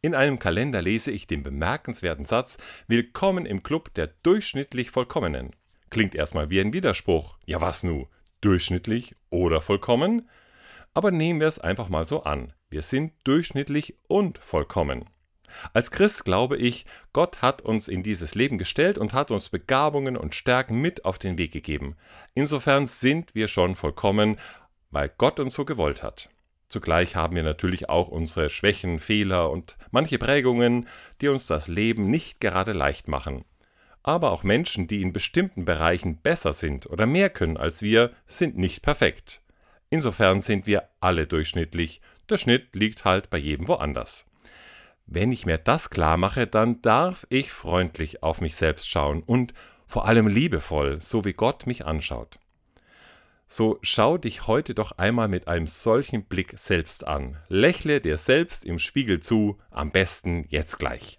In einem Kalender lese ich den bemerkenswerten Satz Willkommen im Club der durchschnittlich Vollkommenen. Klingt erstmal wie ein Widerspruch. Ja was nu? Durchschnittlich oder vollkommen? Aber nehmen wir es einfach mal so an. Wir sind durchschnittlich und vollkommen. Als Christ glaube ich, Gott hat uns in dieses Leben gestellt und hat uns Begabungen und Stärken mit auf den Weg gegeben. Insofern sind wir schon vollkommen, weil Gott uns so gewollt hat. Zugleich haben wir natürlich auch unsere Schwächen, Fehler und manche Prägungen, die uns das Leben nicht gerade leicht machen. Aber auch Menschen, die in bestimmten Bereichen besser sind oder mehr können als wir, sind nicht perfekt. Insofern sind wir alle durchschnittlich. Der Schnitt liegt halt bei jedem woanders. Wenn ich mir das klar mache, dann darf ich freundlich auf mich selbst schauen und vor allem liebevoll, so wie Gott mich anschaut. So schau dich heute doch einmal mit einem solchen Blick selbst an. Lächle dir selbst im Spiegel zu, am besten jetzt gleich.